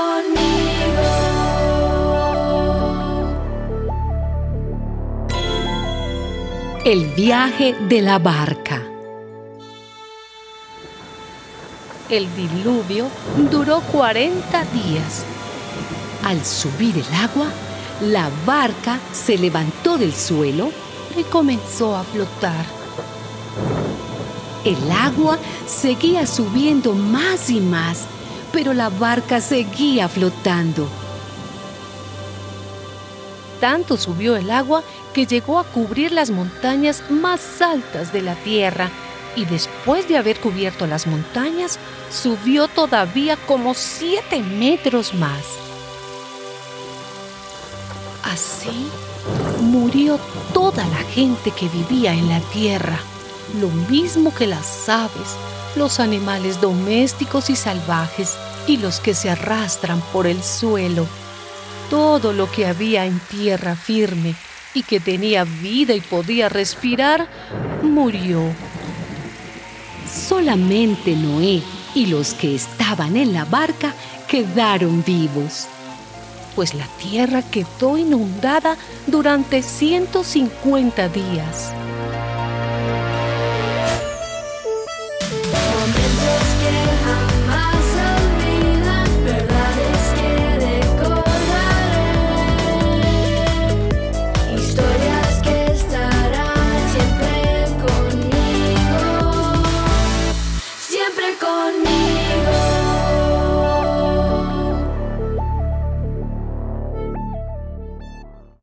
conmigo. El viaje de la barca. El diluvio duró 40 días. Al subir el agua, la barca se levantó del suelo y comenzó a flotar. El agua seguía subiendo más y más, pero la barca seguía flotando. Tanto subió el agua que llegó a cubrir las montañas más altas de la tierra y después de haber cubierto las montañas, subió todavía como siete metros más. Así murió toda la gente que vivía en la tierra, lo mismo que las aves, los animales domésticos y salvajes y los que se arrastran por el suelo. Todo lo que había en tierra firme y que tenía vida y podía respirar, murió. Solamente Noé y los que estaban en la barca quedaron vivos, pues la tierra quedó inundada durante 150 días. gone.